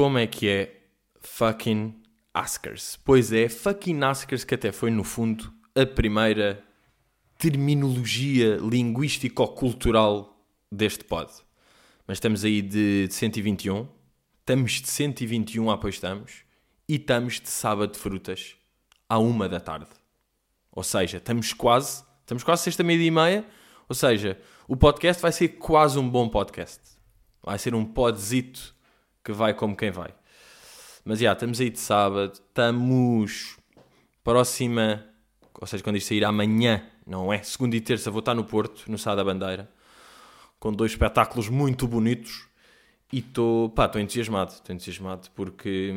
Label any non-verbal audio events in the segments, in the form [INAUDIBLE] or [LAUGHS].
como é que é fucking Oscars? Pois é, fucking Oscars que até foi, no fundo, a primeira terminologia linguístico-cultural deste pod. Mas estamos aí de, de 121, estamos de 121 apoio estamos, e estamos de sábado de frutas à uma da tarde. Ou seja, estamos quase, estamos quase sexta meia e meia, ou seja, o podcast vai ser quase um bom podcast. Vai ser um podzito que vai como quem vai. Mas já, estamos aí de sábado, estamos próxima, ou seja, quando isto sair amanhã, não é? Segunda e terça vou estar no Porto, no Sá da Bandeira, com dois espetáculos muito bonitos e estou, pá, estou entusiasmado, estou entusiasmado porque,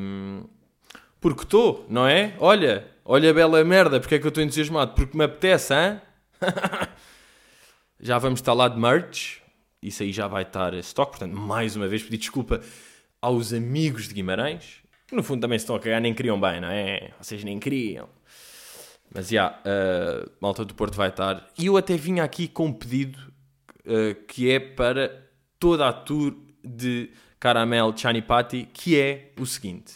porque estou, não é? Olha, olha a bela merda, porque é que eu estou entusiasmado? Porque me apetece, hã? [LAUGHS] já vamos estar lá de merch, isso aí já vai estar stock, portanto, mais uma vez pedir desculpa aos amigos de Guimarães, que no fundo também se estão a cagar, nem queriam bem, não é? Vocês nem queriam. Mas já, yeah, uh, malta do Porto vai estar. E eu até vinha aqui com um pedido uh, que é para toda a tour de Caramel Chanipati, que é o seguinte: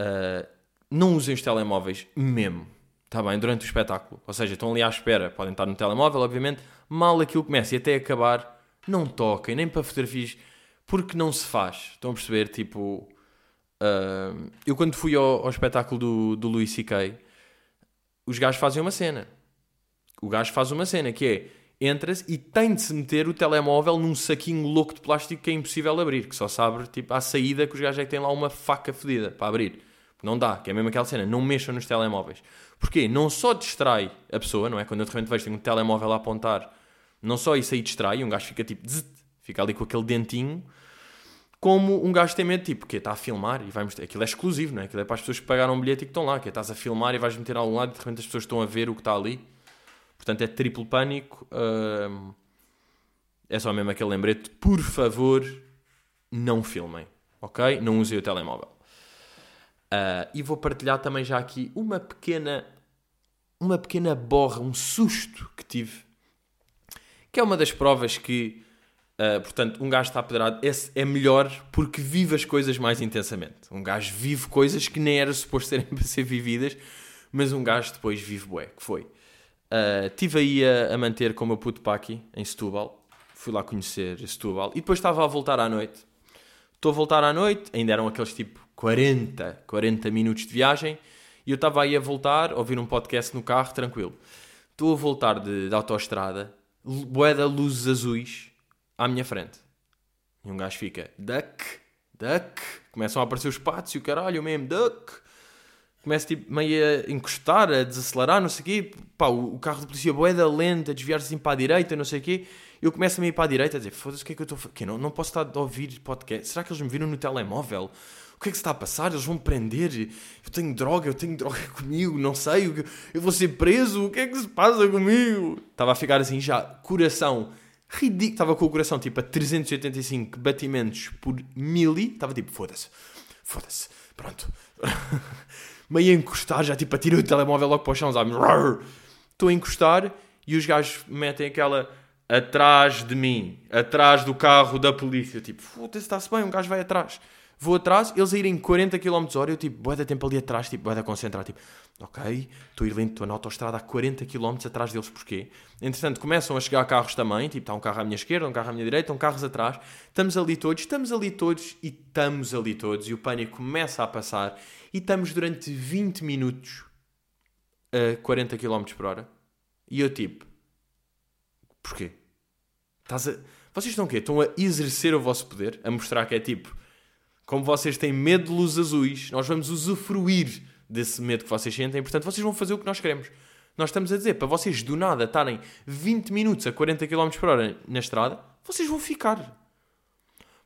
uh, não usem os telemóveis mesmo, está bem? Durante o espetáculo. Ou seja, estão ali à espera, podem estar no telemóvel, obviamente. Mal aquilo começa e até acabar, não toquem, nem para fotografias, porque não se faz. Estão a perceber? Tipo, uh, eu quando fui ao, ao espetáculo do, do Louis C.K., os gajos fazem uma cena. O gajo faz uma cena que é entra-se e tem de se meter o telemóvel num saquinho louco de plástico que é impossível abrir, que só se abre tipo, à saída que os gajos é que têm lá uma faca fedida para abrir. Não dá, que é mesmo aquela cena, não mexam nos telemóveis. Porquê? Não só distrai a pessoa, não é? Quando eu de repente vejo um telemóvel a apontar, não só isso aí distrai, um gajo fica tipo, zzz, fica ali com aquele dentinho, como um gajo tem medo, tipo, que está a filmar e vai mostrar. Aquilo é exclusivo, não é? Aquilo é para as pessoas que pagaram um bilhete e que estão lá, que é, estás a filmar e vais meter a algum lado e de repente as pessoas estão a ver o que está ali. Portanto, é triplo pânico. Uh, é só mesmo aquele lembrete. Por favor, não filmem, ok? Não usem o telemóvel. Uh, e vou partilhar também já aqui uma pequena, uma pequena borra, um susto que tive, que é uma das provas que Uh, portanto, um gajo está pedrado esse é melhor porque vive as coisas mais intensamente. Um gajo vive coisas que nem era suposto serem [LAUGHS] para ser vividas, mas um gajo depois vive bué, que foi. Uh, tive aí a, a, manter com o meu puto Paki em Setúbal. Fui lá conhecer Setúbal. E depois estava a voltar à noite. Estou a voltar à noite, ainda eram aqueles tipo 40, 40 minutos de viagem. E eu estava aí a voltar, a ouvir um podcast no carro, tranquilo. Estou a voltar de, de autoestrada, bué da luzes azuis à minha frente. E um gajo fica, duck, duck. Começam a aparecer os patos e o caralho, mesmo, duck. Começa tipo, meio a encostar, a desacelerar, não sei o quê. Pá, o, carro de polícia boeda lenta, a desviar-se assim para a direita, não sei o quê. Eu começo a ir para a direita a dizer, foda-se, o que é que eu estou a fazer? Não, não posso estar a ouvir podcast. Será que eles me viram no telemóvel? O que é que se está a passar? Eles vão me prender? Eu tenho droga, eu tenho [LAUGHS] droga comigo, não sei. Eu vou ser preso? O que é que se passa comigo? Estava a ficar assim já, coração ridículo. Estava com o coração tipo a 385 batimentos por mili. Estava tipo, foda-se, foda-se, pronto. [LAUGHS] Meio a encostar, já tipo, atirei o telemóvel logo para o chão, sabe? Estou a encostar e os gajos metem aquela atrás de mim, atrás do carro da polícia. Tipo, foda-se, está-se bem, um gajo vai atrás. Vou atrás, eles a irem 40 km hora, eu tipo, boa da tempo ali atrás, tipo, boa da concentrar, tipo, ok, estou a ir lento, estou na autostrada a 40 km atrás deles, porquê? Entretanto, começam a chegar carros também, tipo, está um carro à minha esquerda, um carro à minha direita, estão carros atrás, estamos ali todos, estamos ali todos e estamos ali todos, e o pânico começa a passar, e estamos durante 20 minutos a 40 km por hora, e eu tipo, porquê? Estás a... Vocês estão o quê? Estão a exercer o vosso poder, a mostrar que é tipo como vocês têm medo de luzes azuis, nós vamos usufruir desse medo que vocês sentem, portanto, vocês vão fazer o que nós queremos. Nós estamos a dizer, para vocês do nada estarem 20 minutos a 40 km por hora na estrada, vocês vão ficar.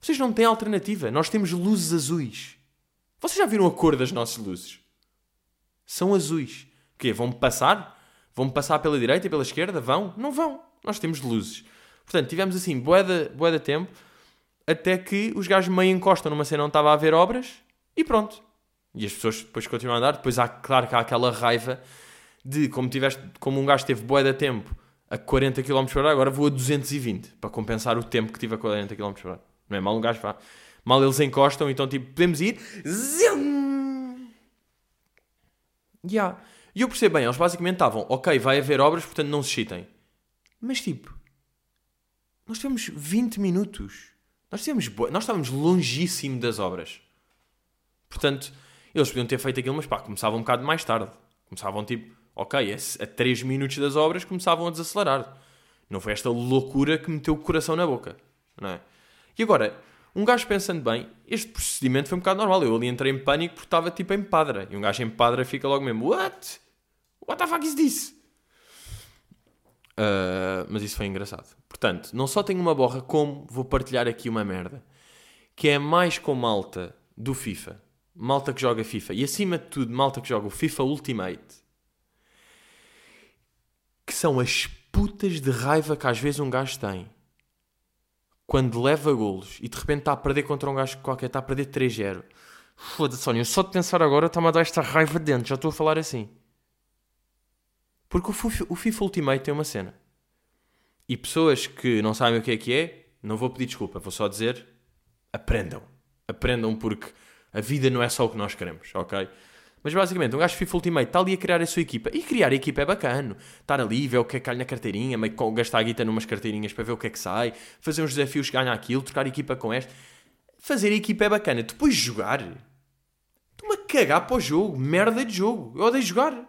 Vocês não têm alternativa. Nós temos luzes azuis. Vocês já viram a cor das nossas luzes? São azuis. O quê? Vão passar? Vão passar pela direita e pela esquerda? Vão? Não vão. Nós temos luzes. Portanto, tivemos assim, boeda, boeda tempo até que os gajos meio encostam numa cena onde estava a haver obras e pronto. E as pessoas depois continuam a andar. Depois há, claro que há aquela raiva de como, tiveste, como um gajo teve boa de tempo a 40 km por hora, agora vou a 220 para compensar o tempo que tive a 40 km por hora. Não é mal um gajo vá. Mal eles encostam, então tipo, podemos ir. Zim! Yeah. E eu percebo bem, eles basicamente estavam, ok, vai haver obras, portanto não se chitem. Mas tipo, nós tivemos 20 minutos. Nós, tivemos, nós estávamos longíssimo das obras. Portanto, eles podiam ter feito aquilo, mas pá, começavam um bocado mais tarde. Começavam tipo, ok, a 3 minutos das obras começavam a desacelerar. Não foi esta loucura que meteu o coração na boca. Não é? E agora, um gajo pensando bem, este procedimento foi um bocado normal. Eu ali entrei em pânico porque estava tipo em padra. E um gajo em padra fica logo mesmo, what? What the fuck is this? Uh, mas isso foi engraçado. Portanto, não só tenho uma borra, como vou partilhar aqui uma merda. Que é mais com malta do FIFA. Malta que joga FIFA. E acima de tudo, malta que joga o FIFA Ultimate. Que são as putas de raiva que às vezes um gajo tem. Quando leva golos e de repente está a perder contra um gajo qualquer, está a perder 3-0. Foda-se, Sónia, só de pensar agora está-me a dar esta raiva dentro. Já estou a falar assim. Porque o FIFA Ultimate tem uma cena. E pessoas que não sabem o que é que é, não vou pedir desculpa, vou só dizer: aprendam. Aprendam porque a vida não é só o que nós queremos, ok? Mas basicamente, um gajo FIFA Ultimate está ali a criar a sua equipa. E criar a equipa é bacana. Estar ali, ver o que é que calha na carteirinha, meio gastar a guita numas carteirinhas para ver o que é que sai, fazer uns desafios que ganha aquilo, trocar equipa com esta. Fazer a equipa é bacana. Depois jogar. Estou-me a cagar para o jogo. Merda de jogo. Eu odeio jogar.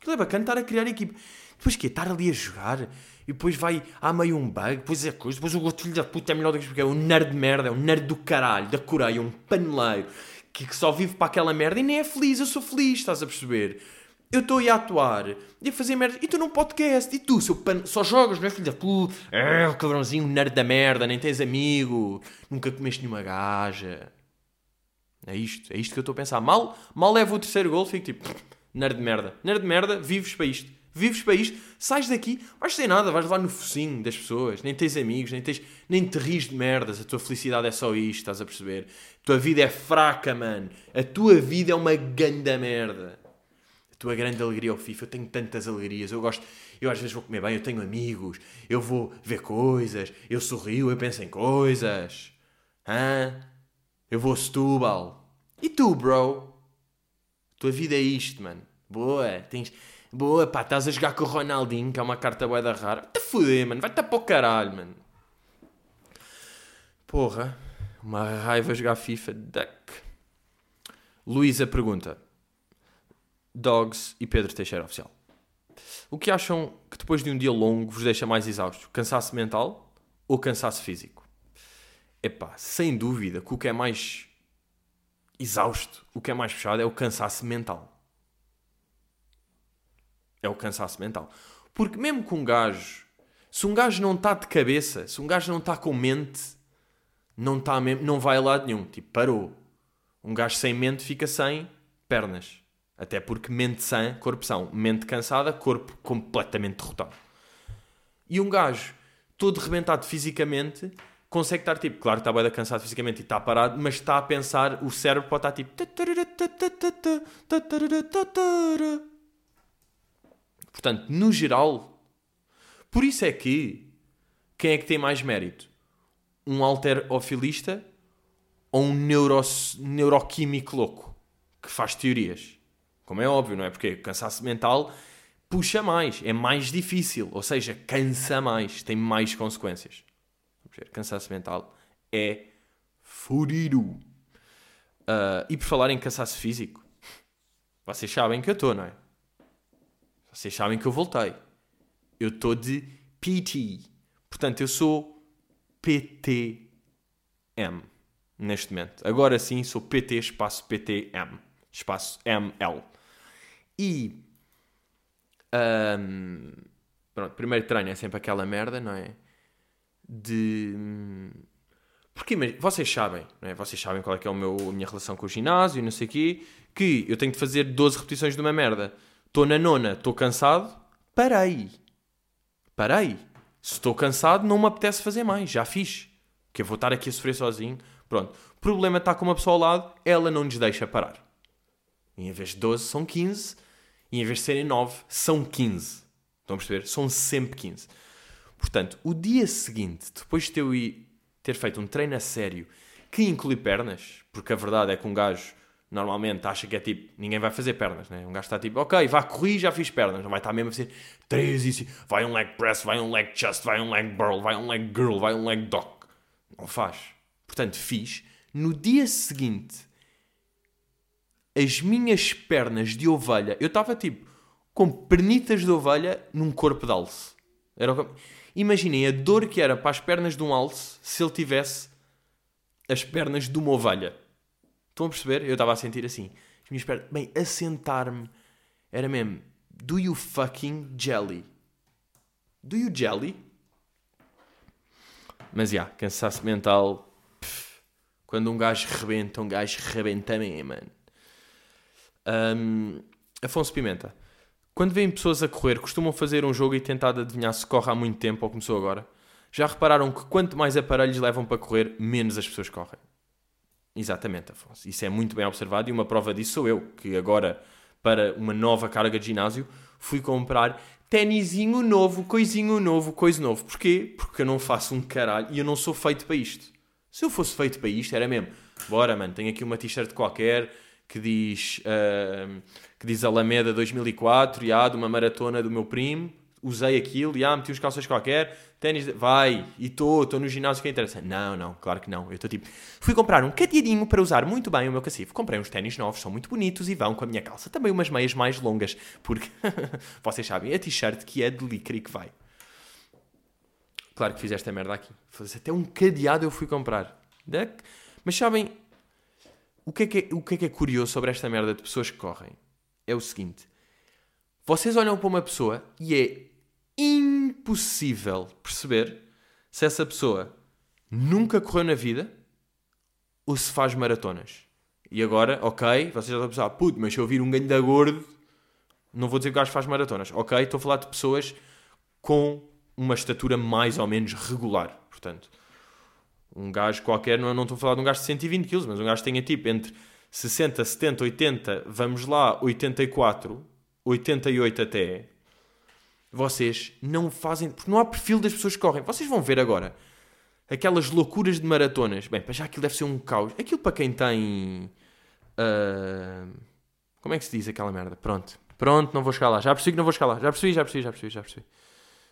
Aquilo é bacana estar a criar equipe. Depois que Estar ali a jogar e depois vai há meio um bug, depois é coisa, depois o outro filho da puta é melhor do que porque é um nerd de merda, é um nerd do caralho, da Coreia, um paneleiro que, que só vive para aquela merda e nem é feliz, eu sou feliz, estás a perceber? Eu estou a atuar e a fazer merda. E tu num podcast. E tu, seu pan... só jogas, não é filho da puta? É, cabrãozinho, nerd da merda, nem tens amigo. Nunca comeste nenhuma gaja. É isto, é isto que eu estou a pensar. Mal, mal levo o terceiro gol, fico tipo nerd de merda. Nerd de merda, vives para isto. Vives para isto, sais daqui, vais sem nada, vais lá no focinho das pessoas, nem tens amigos, nem, tens, nem te ris de merdas, a tua felicidade é só isto, estás a perceber? A tua vida é fraca, mano. A tua vida é uma ganda merda. A tua grande alegria é o FIFA. Eu tenho tantas alegrias, eu gosto, eu às vezes vou comer bem, eu tenho amigos, eu vou ver coisas, eu sorrio, eu penso em coisas. Hã? Eu vou a Setúbal. E tu, bro? Tua vida é isto, mano. Boa, tens. Boa, pá, estás a jogar com o Ronaldinho, que é uma carta bué da rara. Vai-te foder, mano. Vai-te para o caralho, mano. Porra. Uma raiva jogar FIFA. Duck. Luísa pergunta. Dogs e Pedro Teixeira Oficial. O que acham que depois de um dia longo vos deixa mais exausto? Cansaço mental ou cansaço físico? Epá, sem dúvida que o que é mais exausto, o que é mais puxado é o cansaço mental. É o cansaço mental. Porque mesmo com um gajo, se um gajo não está de cabeça, se um gajo não está com mente, não, tá mesmo, não vai a lado nenhum. Tipo, parou. Um gajo sem mente fica sem pernas. Até porque mente sã, corpo são. Mente cansada, corpo completamente derrotado. E um gajo todo rebentado fisicamente consegue estar tipo, claro que está bem cansado fisicamente e está parado, mas está a pensar, o cérebro pode estar tipo. Portanto, no geral, por isso é que quem é que tem mais mérito? Um alterofilista ou um neuro, neuroquímico louco que faz teorias? Como é óbvio, não é? Porque cansaço mental puxa mais, é mais difícil, ou seja, cansa mais, tem mais consequências? Cansaço mental é furido. Uh, e por falar em cansaço físico, vocês sabem que eu estou, não é? Vocês sabem que eu voltei. Eu estou de PT. Portanto, eu sou PTM neste momento. Agora sim, sou PT espaço PTM espaço ML. E. Um, pronto, primeiro treino é sempre aquela merda, não é? De. Porque vocês sabem, é? Vocês sabem qual é que é o meu, a minha relação com o ginásio e não sei o quê, que eu tenho de fazer 12 repetições de uma merda. Estou na nona, estou cansado, parei. Parei. Se estou cansado, não me apetece fazer mais, já fiz. Que eu vou estar aqui a sofrer sozinho. Pronto. O problema está com uma pessoa ao lado, ela não nos deixa parar. E em vez de 12, são 15. E em vez de serem 9, são 15. Estão a perceber? São sempre 15. Portanto, o dia seguinte, depois de eu ter feito um treino a sério que inclui pernas, porque a verdade é que um gajo normalmente acha que é tipo, ninguém vai fazer pernas, né? Um gajo está tipo, ok, vá, corri já fiz pernas, não vai estar mesmo a fazer três e vai um leg press, vai um leg chest, vai um leg burl, vai um leg girl, vai um leg dock. Não faz. Portanto, fiz. No dia seguinte, as minhas pernas de ovelha, eu estava tipo com pernitas de ovelha num corpo de alce. Era o... Imaginem a dor que era para as pernas de um alce se ele tivesse as pernas de uma ovelha. Estão a perceber? Eu estava a sentir assim. As minhas pernas, bem, a sentar-me era mesmo. Do you fucking jelly? Do you jelly? Mas já, yeah, cansaço mental. Pff, quando um gajo rebenta, um gajo rebenta mesmo, mano. Um, Afonso Pimenta. Quando veem pessoas a correr, costumam fazer um jogo e tentar adivinhar se corre há muito tempo ou começou agora? Já repararam que quanto mais aparelhos levam para correr, menos as pessoas correm? Exatamente, Afonso. Isso é muito bem observado e uma prova disso sou eu, que agora, para uma nova carga de ginásio, fui comprar tênisinho novo, coisinho novo, coisa novo. Porquê? Porque eu não faço um caralho e eu não sou feito para isto. Se eu fosse feito para isto, era mesmo. Bora, mano, tenho aqui uma t-shirt qualquer que diz, uh, que diz Alameda 2004, e há de uma maratona do meu primo, usei aquilo, e há, meti uns calças qualquer, ténis, vai, e estou, estou no ginásio que é interessa. Não, não, claro que não. Eu estou tipo, fui comprar um cadeadinho para usar muito bem o meu cacifo. Comprei uns ténis novos, são muito bonitos e vão com a minha calça. Também umas meias mais longas, porque [LAUGHS] vocês sabem, a t-shirt que é de licra e que vai. Claro que fiz esta merda aqui. Até um cadeado eu fui comprar. Mas sabem, o que, é que é, o que é que é curioso sobre esta merda de pessoas que correm? É o seguinte: vocês olham para uma pessoa e é impossível perceber se essa pessoa nunca correu na vida ou se faz maratonas. E agora, ok, vocês já estão a pensar, puto, mas se eu vir um ganho da gordo, não vou dizer que o gajo faz maratonas. Ok, estou a falar de pessoas com uma estatura mais ou menos regular. Portanto, um gajo qualquer, não, não estou a falar de um gajo de 120 kg, mas um gajo que tenha tipo entre 60, 70, 80, vamos lá, 84, 88 até. Vocês não fazem. Porque não há perfil das pessoas que correm. Vocês vão ver agora aquelas loucuras de maratonas. Bem, para já aquilo deve ser um caos. Aquilo para quem tem. Uh, como é que se diz aquela merda? Pronto. Pronto, não vou chegar lá. Já percebi que não vou chegar lá. Já percebi, já percebi, já percebi, já percebi.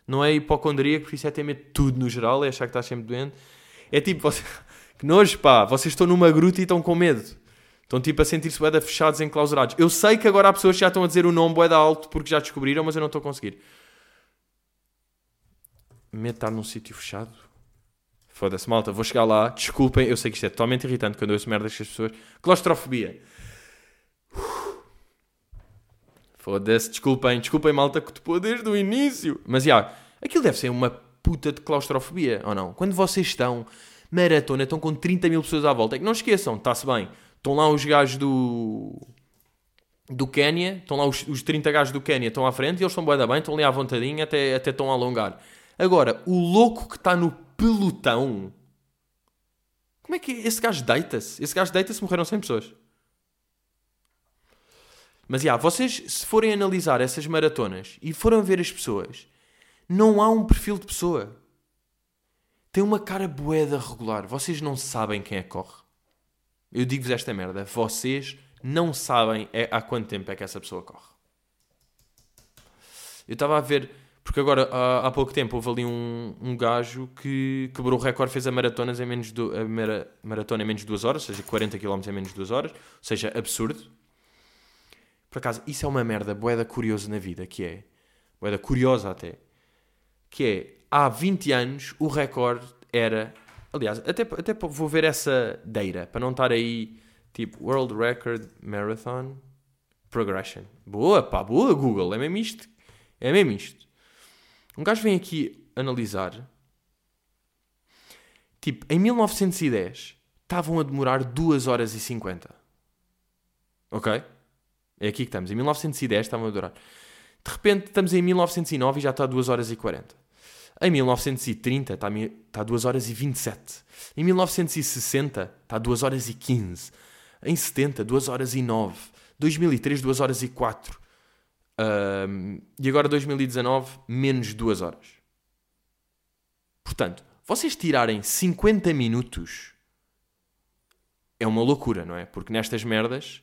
Não é hipocondríaco, porque isso é ter medo de tudo no geral, é achar que estás sempre doente. É tipo, você... [LAUGHS] que nojo, pá, vocês estão numa gruta e estão com medo. Estão tipo a sentir-se boeda fechados, enclausurados. Eu sei que agora há pessoas que já estão a dizer o nome boeda alto porque já descobriram, mas eu não estou a conseguir. Medo num sítio fechado? Foda-se, malta, vou chegar lá. Desculpem, eu sei que isto é totalmente irritante quando eu ouço merdas com as pessoas. Claustrofobia. Foda-se, desculpem, desculpem, malta, que te pôs desde o início. Mas já, aquilo deve ser uma puta de claustrofobia, ou não? Quando vocês estão maratona, estão com 30 mil pessoas à volta, é que não esqueçam, está-se bem. Estão lá os gajos do. do Quénia, estão lá os, os 30 gajos do Quénia, estão à frente e eles estão bem, bem, estão ali à vontadinha, até, até estão a alongar. Agora, o louco que está no pelotão. Como é que é? esse gajo deita-se? Esse gajo deita-se, morreram 100 pessoas. Mas, já, vocês, se forem analisar essas maratonas e forem ver as pessoas, não há um perfil de pessoa. Tem uma cara boeda regular. Vocês não sabem quem é que corre. Eu digo-vos esta merda. Vocês não sabem é, há quanto tempo é que essa pessoa corre. Eu estava a ver, porque agora há, há, pouco tempo houve ali um, um gajo que quebrou o recorde, fez a maratonas em menos de, a mara, maratona em menos de 2 horas, ou seja, 40 km em menos de 2 horas, ou seja, absurdo. Por acaso, isso é uma merda boeda curiosa na vida, que é, boeda curiosa até, que é, há 20 anos o recorde era, aliás, até, até vou ver essa deira, para não estar aí, tipo, World Record Marathon Progression. Boa, pá, boa Google, é mesmo isto. É mesmo isto. Um gajo vem aqui analisar, tipo, em 1910 estavam a demorar 2 horas e 50. Ok? É aqui que estamos. Em 1910 estavam a demorar. De repente estamos em 1909 e já está a 2 horas e 40. Em 1930 está, está a 2 horas e 27. Em 1960 está a 2 horas e 15. Em 70, 2 horas e 9. 2003, 2 horas e 4. Um, e agora 2019, menos 2 horas. Portanto, vocês tirarem 50 minutos é uma loucura, não é? Porque nestas merdas,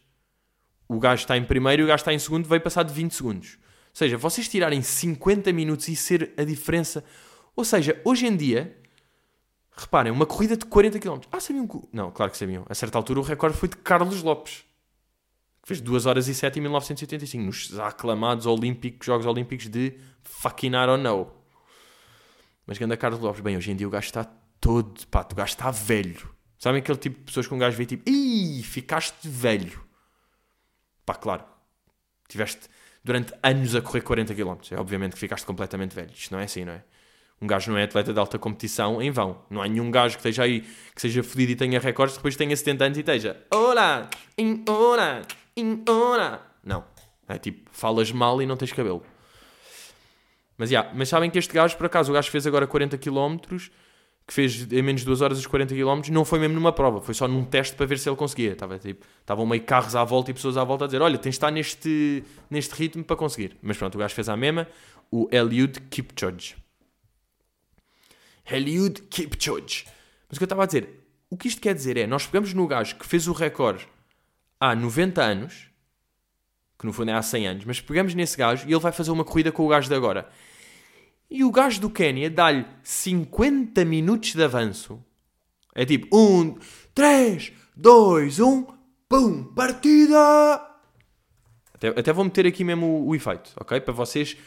o gajo está em primeiro e o gajo está em segundo, veio passar de 20 segundos. Seja, vocês tirarem 50 minutos e ser a diferença. Ou seja, hoje em dia, reparem, uma corrida de 40 km. Ah, sabiam que. Não, claro que sabiam. A certa altura o recorde foi de Carlos Lopes, que fez 2 horas e 7 em 1985, nos aclamados Olímpicos, Jogos Olímpicos de fucking I don't know. Mas que anda Carlos Lopes, bem, hoje em dia o gajo está todo. Pá, o gajo está velho. Sabem aquele tipo de pessoas que um gajo vê tipo, ih, ficaste velho. Pá, claro. Tiveste durante anos a correr 40 km. É obviamente que ficaste completamente velho. Isto não é assim, não é? Um gajo não é atleta de alta competição em vão. Não há nenhum gajo que esteja aí, que seja fodido e tenha recordes, depois tenha 70 anos e esteja Olá, in hora, in hora. Não. É tipo, falas mal e não tens cabelo. Mas, yeah, mas sabem que este gajo, por acaso, o gajo fez agora 40 km que fez em menos de 2 horas os 40 km, não foi mesmo numa prova, foi só num teste para ver se ele conseguia. Estava, tipo, estavam meio carros à volta e pessoas à volta a dizer: Olha, tens de estar neste, neste ritmo para conseguir. Mas pronto, o gajo fez a mesma, o Eliud Kipchoge. Eliud Kipchoge. Mas o que eu estava a dizer, o que isto quer dizer é: nós pegamos no gajo que fez o recorde há 90 anos, que no fundo é há 100 anos, mas pegamos nesse gajo e ele vai fazer uma corrida com o gajo de agora. E o gajo do Quénia dá-lhe 50 minutos de avanço. É tipo, 1, 3, 2, 1, pum, partida! Até, até vou meter aqui mesmo o, o efeito, ok? Para vocês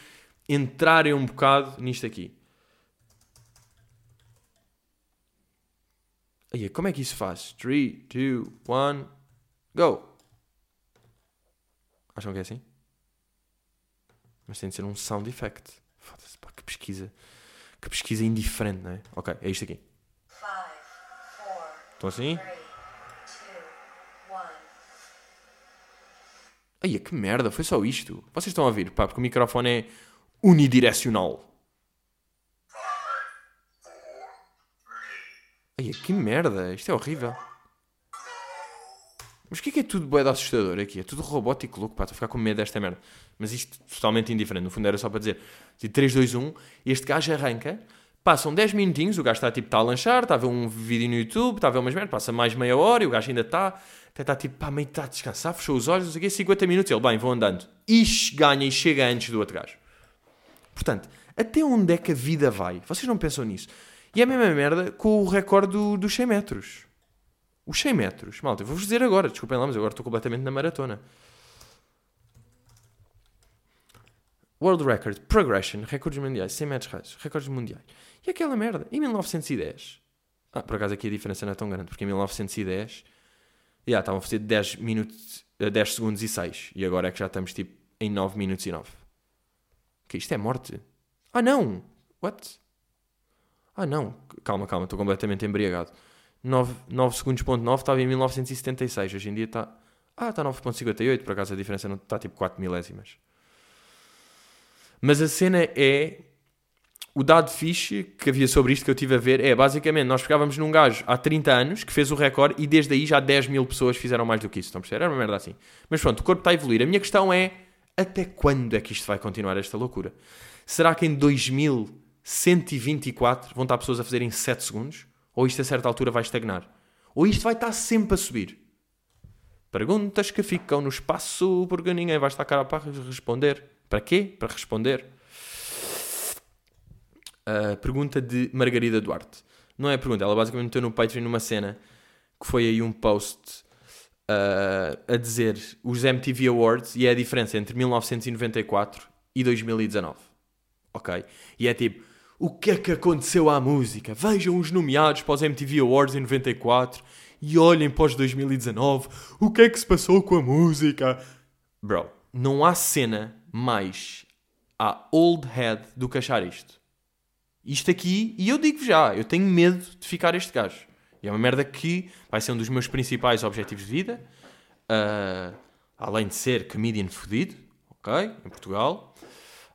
entrarem um bocado nisto aqui. Aí, como é que isso faz? 3, 2, 1, go! Acham que é assim? Mas tem de ser um sound effect. Pesquisa. Que pesquisa indiferente, não é? Ok, é isto aqui. Estão assim? Ai, que merda, foi só isto. Vocês estão a ouvir, pá, porque o microfone é unidirecional. Ai, que merda, isto é horrível. Mas o que é que é tudo boeda assustador aqui? É tudo robótico louco, pá, estou a ficar com medo desta merda. Mas isto totalmente indiferente, no fundo era só para dizer 3, 2, 1, este gajo arranca, passam 10 minutinhos, o gajo está tipo, está a lanchar, está a ver um vídeo no YouTube, está a ver umas merdas, passa mais meia hora e o gajo ainda está, até está tipo, pá, meio está a descansar, fechou os olhos, não sei o quê, 50 minutos, ele, bem, vou andando. E ganha e chega antes do outro gajo. Portanto, até onde é que a vida vai? Vocês não pensam nisso? E é a mesma merda com o recorde do, dos 100 metros. Os 100 metros. Malta, vou-vos dizer agora, desculpem lá, mas agora estou completamente na maratona. World Record, Progression, recordes mundiais, 100 metros rasos, recordes mundiais. E aquela merda, em 1910. Ah, por acaso aqui a diferença não é tão grande, porque em 1910 já estavam a fazer 10 minutos, 10 eh, segundos e 6. E agora é que já estamos tipo em 9 minutos e 9. Que isto é morte? Ah não! What? Ah não, calma, calma, estou completamente embriagado. 9, 9 segundos ponto 9 estava em 1976, hoje em dia está... Ah, está 9.58, por acaso a diferença não está tipo 4 milésimas. Mas a cena é... O dado fixe que havia sobre isto que eu tive a ver é, basicamente, nós pegávamos num gajo há 30 anos que fez o recorde e desde aí já 10 mil pessoas fizeram mais do que isso, estão a perceber? Era uma merda assim. Mas pronto, o corpo está a evoluir. A minha questão é, até quando é que isto vai continuar esta loucura? Será que em 2124 vão estar pessoas a fazerem 7 segundos? Ou isto a certa altura vai estagnar? Ou isto vai estar sempre a subir? Perguntas que ficam no espaço porque ninguém vai estar cá para responder. Para quê? Para responder. Pergunta de Margarida Duarte. Não é a pergunta, ela basicamente meteu no Patreon numa cena que foi aí um post uh, a dizer os MTV Awards e é a diferença entre 1994 e 2019. Ok? E é tipo, o que é que aconteceu à música. Vejam os nomeados para os MTV Awards em 94 e olhem para os 2019. O que é que se passou com a música? Bro, não há cena mais a old head do que achar isto. Isto aqui, e eu digo já, eu tenho medo de ficar este gajo. E é uma merda que vai ser um dos meus principais objetivos de vida. Uh, além de ser comedian fodido, ok? Em Portugal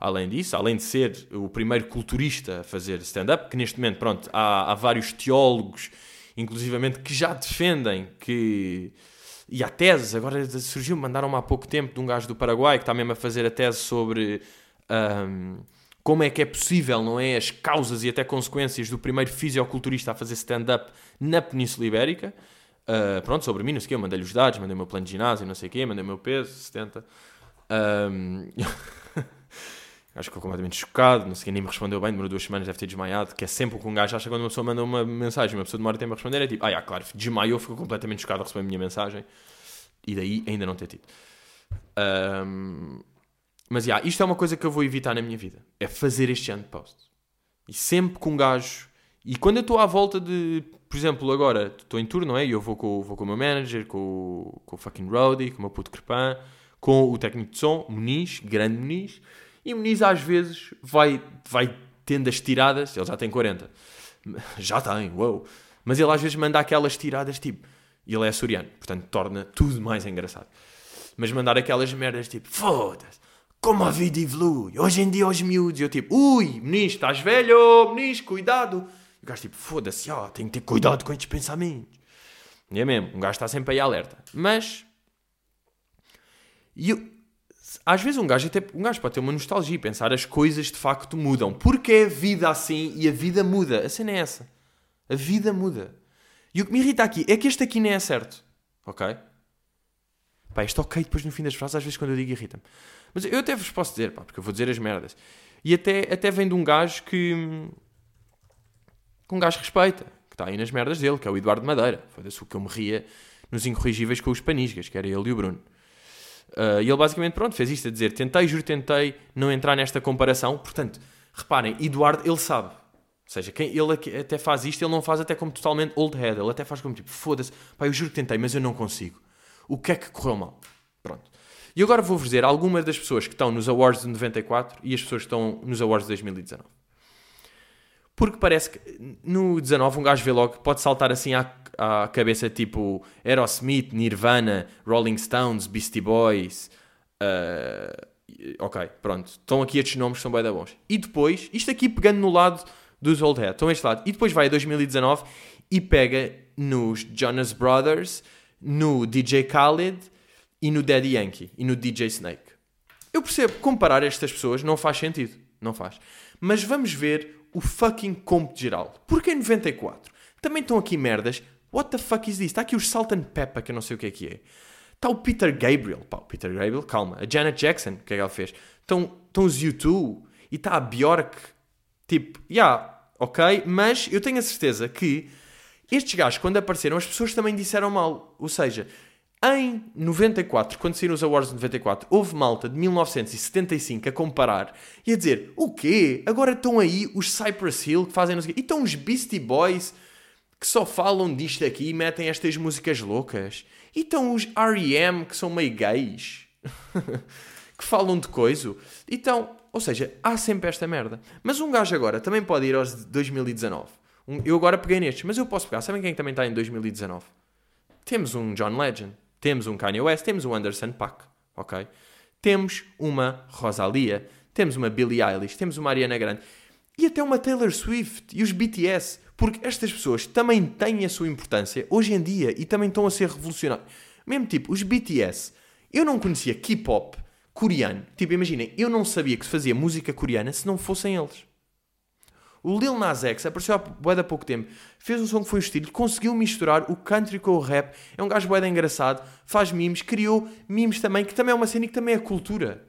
além disso, além de ser o primeiro culturista a fazer stand-up, que neste momento, pronto, há, há vários teólogos, inclusivamente, que já defendem que. E há teses, agora surgiu, mandaram-me há pouco tempo de um gajo do Paraguai que está mesmo a fazer a tese sobre um, como é que é possível, não é? As causas e até consequências do primeiro fisioculturista a fazer stand-up na Península Ibérica. Uh, pronto, sobre mim, não sei o quê, eu mandei-lhe os dados, mandei o meu plano de ginásio, não sei o quê, mandei o meu peso, 70. Um, [LAUGHS] que ficou completamente chocado, não sei nem me respondeu bem, demorou duas semanas, deve ter desmaiado, que é sempre o que um gajo acha quando uma pessoa manda uma mensagem, uma pessoa demora tempo a responder, é tipo, ah, yeah, claro, desmaiou, ficou completamente chocado a receber a minha mensagem, e daí ainda não ter tido. Um, mas, yeah, isto é uma coisa que eu vou evitar na minha vida, é fazer este ano de post. E sempre com um gajo, e quando eu estou à volta de por exemplo, agora estou em turno, não é? E eu vou com, vou com o meu manager, com, com o fucking Rowdy, com o meu puto Crepan, com o técnico de som, Muniz, grande Muniz. E o às vezes vai, vai tendo as tiradas, ele já tem 40. Já tem, uou. Mas ele às vezes manda aquelas tiradas tipo. E ele é açoriano, portanto torna tudo mais engraçado. Mas mandar aquelas merdas tipo, foda-se, como a vida evolui. Hoje em dia, os miúdos, eu tipo, ui, Muniz, estás velho, Muniz, cuidado. O gajo tipo, foda-se, ó, tenho que ter cuidado com estes pensamentos. E é mesmo, um gajo está sempre aí alerta. Mas, e às vezes um gajo, até, um gajo pode ter uma nostalgia e pensar as coisas de facto mudam. Porque é a vida assim e a vida muda. A cena é essa. A vida muda. E o que me irrita aqui é que este aqui nem é certo. Ok? Pá, este ok depois no fim das frases, às vezes quando eu digo irrita-me. Mas eu até vos posso dizer, pá, porque eu vou dizer as merdas. E até, até vem de um gajo que, que um gajo respeita, que está aí nas merdas dele, que é o Eduardo Madeira. Foi o que eu me ria nos Incorrigíveis com os Panisgas, que era ele e o Bruno. Uh, e ele basicamente, pronto, fez isto a dizer: tentei, juro, tentei não entrar nesta comparação. Portanto, reparem, Eduardo, ele sabe. Ou seja, quem, ele até faz isto, ele não faz até como totalmente old head. Ele até faz como tipo: foda-se, pá, eu juro que tentei, mas eu não consigo. O que é que correu mal? Pronto. E agora vou-vos dizer algumas das pessoas que estão nos Awards de 94 e as pessoas que estão nos Awards de 2019. Porque parece que no 19 um gajo vê logo, pode saltar assim à, à cabeça tipo Aerosmith, Nirvana, Rolling Stones, Beastie Boys. Uh, ok, pronto. Estão aqui estes nomes que são bem da bons. E depois, isto aqui pegando no lado dos Old Head, estão este lado. E depois vai a 2019 e pega nos Jonas Brothers, no DJ Khaled e no Daddy Yankee e no DJ Snake. Eu percebo, comparar estas pessoas não faz sentido. Não faz. Mas vamos ver o fucking cômputo geral. Porque em 94 também estão aqui merdas. What the fuck is this? Está aqui os Salt and que eu não sei o que é que é. Está o Peter Gabriel. Pá, o Peter Gabriel, calma. A Janet Jackson, o que é que ela fez? Estão, estão os U2 e está a Bjork. Tipo, já, yeah, ok, mas eu tenho a certeza que estes gajos, quando apareceram, as pessoas também disseram mal. Ou seja, em 94, quando saíram os Awards de 94, houve malta de 1975 a comparar e a dizer: o quê? Agora estão aí os Cypress Hill que fazem. E estão os Beastie Boys que só falam disto aqui e metem estas músicas loucas. E estão os R.E.M. que são meio gays [LAUGHS] que falam de coisa. Então, ou seja, há sempre esta merda. Mas um gajo agora também pode ir aos de 2019. Eu agora peguei nestes, mas eu posso pegar. Sabem quem também está em 2019? Temos um John Legend temos um Kanye West, temos um Anderson Paak, ok? Temos uma Rosalia, temos uma Billie Eilish, temos uma Ariana Grande e até uma Taylor Swift e os BTS, porque estas pessoas também têm a sua importância hoje em dia e também estão a ser revolucionários. Mesmo tipo, os BTS, eu não conhecia K-pop coreano. Tipo, imaginem, eu não sabia que se fazia música coreana se não fossem eles. O Lil Nas X apareceu há bué de pouco tempo, fez um som que foi um estilo, conseguiu misturar o country com o rap, é um gajo bué engraçado, faz memes, criou memes também, que também é uma cena que também é cultura.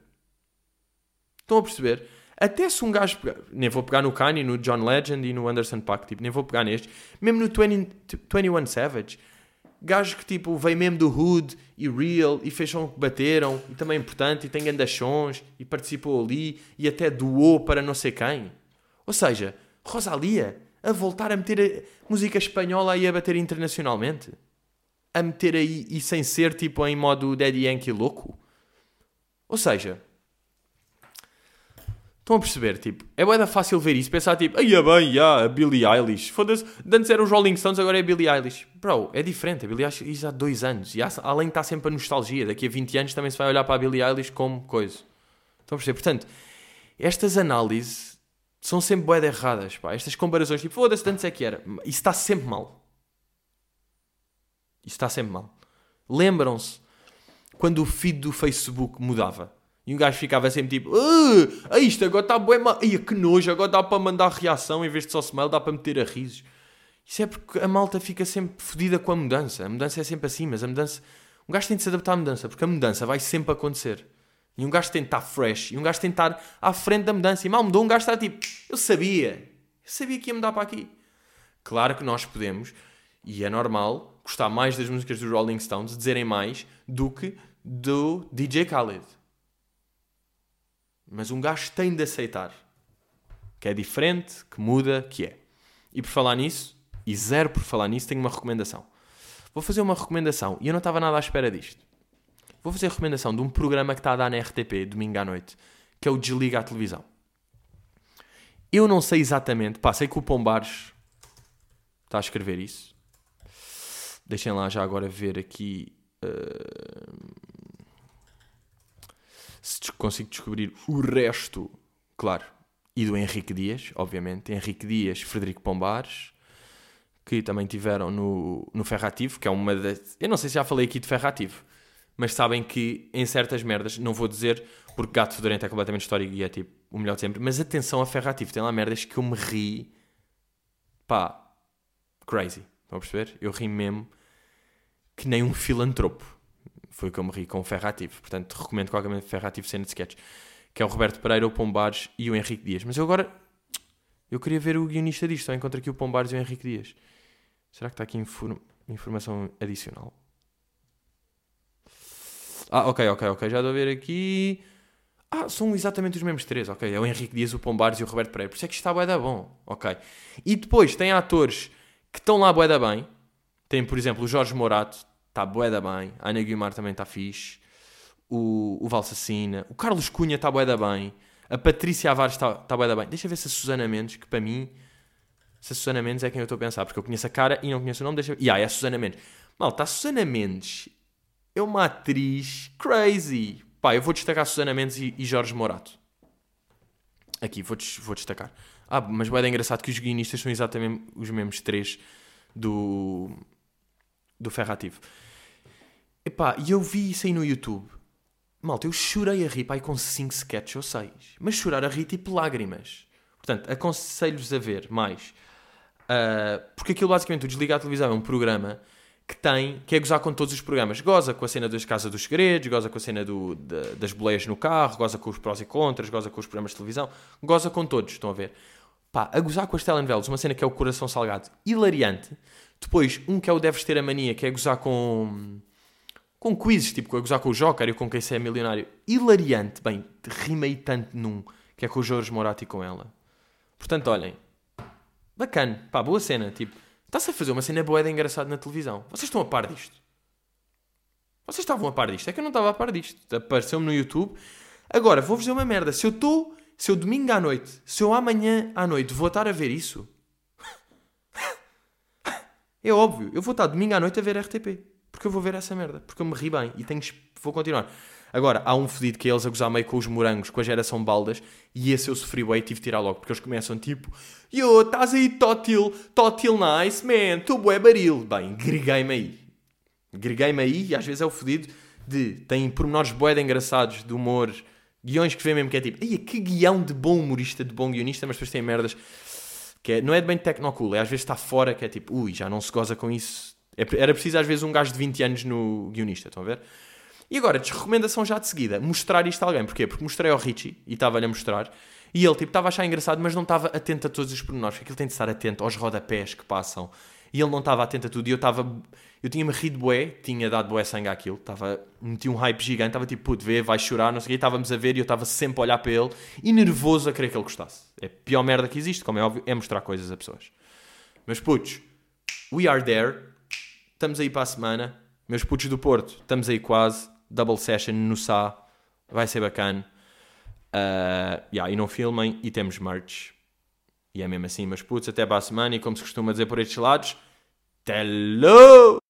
Estão a perceber? Até se um gajo pegar, nem vou pegar no Kanye, no John Legend e no Anderson Paak, tipo, nem vou pegar neste, mesmo no 20, 21 Savage, gajo que tipo veio mesmo do Hood e Real e fez som que bateram e também é importante e tem andachões e participou ali e até doou para não sei quem. Ou seja, Rosalia a voltar a meter a música espanhola aí a bater internacionalmente? A meter aí e sem ser tipo em modo Daddy Yankee louco? Ou seja, estão a perceber? Tipo, é bem fácil ver isso, pensar tipo, aí é bem, a Billie Eilish, foda-se, antes eram os Rolling Stones, agora é a Billie Eilish. Bro, é diferente, a Billie Eilish há dois anos, e há, além de estar sempre a nostalgia, daqui a 20 anos também se vai olhar para a Billie Eilish como coisa. Estão a perceber? Portanto, estas análises são sempre boedas erradas, pá. Estas comparações, tipo, foda-se, antes é que era. Isso está sempre mal. Isso está sempre mal. Lembram-se quando o feed do Facebook mudava? E um gajo ficava sempre tipo, ah, isto agora está bué mal. Ia, que nojo, agora dá para mandar reação em vez de só smile, dá para meter a risos. Isso é porque a malta fica sempre fodida com a mudança. A mudança é sempre assim, mas a mudança. Um gajo tem de se adaptar à mudança, porque a mudança vai sempre acontecer. E um gajo tem de estar fresh, e um gajo tem de estar à frente da mudança. E mal mudou, um gajo está tipo, eu sabia, eu sabia que ia mudar para aqui. Claro que nós podemos, e é normal, gostar mais das músicas dos Rolling Stones, dizerem mais do que do DJ Khaled. Mas um gajo tem de aceitar que é diferente, que muda, que é. E por falar nisso, e zero por falar nisso, tenho uma recomendação. Vou fazer uma recomendação, e eu não estava nada à espera disto. Vou fazer a recomendação de um programa que está a dar na RTP, domingo à noite, que é o Desliga a Televisão. Eu não sei exatamente, pá, sei que o Pombares está a escrever isso. Deixem lá já agora ver aqui uh, se consigo descobrir o resto, claro, e do Henrique Dias, obviamente. Henrique Dias, Frederico Pombares, que também tiveram no, no Ferrativo, que é uma das. Eu não sei se já falei aqui de Ferrativo, mas sabem que em certas merdas, não vou dizer porque Gato Fedorento é completamente histórico e é tipo o melhor de sempre, mas atenção a Ferrativo, tem lá merdas que eu me ri, pá, crazy, estão a perceber? Eu ri mesmo que nem um filantropo. Foi o que eu me ri com o Ferrativo. Portanto, recomendo qualquer Ferrativo cena de sketch. Que é o Roberto Pereira, o Pombares e o Henrique Dias. Mas eu agora. Eu queria ver o guionista disto. Só encontro aqui o Pombares e o Henrique Dias. Será que está aqui inform... informação adicional? Ah, ok, ok, ok. Já estou a ver aqui. Ah, são exatamente os mesmos três, ok. É o Henrique Dias, o Pombares e o Roberto Pereira. Por isso é que está bué da bom, ok. E depois tem atores que estão lá bué da bem. Tem, por exemplo, o Jorge Morato, está bué da bem. A Ana Guilmar também está fixe. O, o Valsacina. O Carlos Cunha está bué da bem. A Patrícia Avares está tá da bem. Deixa ver se a Susana Mendes, que para mim... Se a Susana Mendes é quem eu estou a pensar. Porque eu conheço a cara e não conheço o nome. Deixa. E ah, é a Susana Mendes. Malta, a Susana Mendes é uma atriz crazy. Pá, eu vou destacar Susana Mendes e, e Jorge Morato. Aqui, vou, vou destacar. Ah, mas vai dar engraçado que os guionistas são exatamente os mesmos três do, do Ferrativo. Epá, e eu vi isso aí no YouTube. Malta, eu chorei a rir, pá, com 5 sketches ou 6. Mas chorar a rir tipo lágrimas. Portanto, aconselho-vos a ver mais. Uh, porque aquilo basicamente, o Desligar a Televisão é um programa que tem, que é gozar com todos os programas. Goza com a cena das Casas dos Segredos, goza com a cena do, de, das boleias no carro, goza com os prós e contras, goza com os programas de televisão, goza com todos, estão a ver? Pá, a gozar com as telenovelas, uma cena que é o Coração Salgado, hilariante. Depois, um que é o Deves Ter a Mania, que é gozar com com quizzes, tipo a gozar com o Joker e com quem se é milionário. Hilariante, bem, rimei tanto num, que é com o Jorge Morato e com ela. Portanto, olhem, bacana, pá, boa cena, tipo, está-se a fazer uma cena e engraçada na televisão. Vocês estão a par disto? Vocês estavam a par disto? É que eu não estava a par disto. Apareceu-me no YouTube. Agora, vou-vos dizer uma merda. Se eu estou, se eu domingo à noite, se eu amanhã à noite vou estar a ver isso, [LAUGHS] é óbvio, eu vou estar domingo à noite a ver RTP. Porque eu vou ver essa merda. Porque eu me ri bem e tenho, vou continuar. Agora, há um fedido que é eles a gozar meio com os morangos, com a geração baldas, e esse eu sofri bem e tive de tirar logo, porque eles começam tipo, Yo, estás aí totil, totil nice, man, tu bué baril. Bem, greguei-me aí. Greguei-me aí, e às vezes é o fedido de, tem pormenores bué de engraçados, de humor, guiões que vê mesmo que é tipo, Ei, que guião de bom humorista, de bom guionista, mas depois tem merdas que é, não é bem tecnocool, é às vezes está fora, que é tipo, ui, já não se goza com isso é era preciso às vezes um gajo de 20 anos no guionista, estão a ver? E agora, desrecomendação já de seguida, mostrar isto a alguém. Porquê? Porque mostrei ao Richie e estava-lhe a mostrar. E ele, tipo, estava a achar engraçado, mas não estava atento a todos os pormenores. Porque ele tem de estar atento aos rodapés que passam. E ele não estava atento a tudo. E eu estava... Eu tinha-me rido bué, tinha dado bué sangue àquilo. Estava... Meti um hype gigante. Estava tipo, puto, vê, vai chorar, não sei o quê. Estávamos a ver e eu estava sempre a olhar para ele. E nervoso a querer que ele gostasse. É a pior merda que existe, como é óbvio, é mostrar coisas a pessoas. Mas, putos, we are there estamos aí para a semana. Meus putos do Porto, estamos aí quase. Double session no Sá. Vai ser bacana. Uh, yeah, e não filmem. E temos merch. E é mesmo assim, mas putos, até para a semana. E como se costuma dizer por estes lados, hello!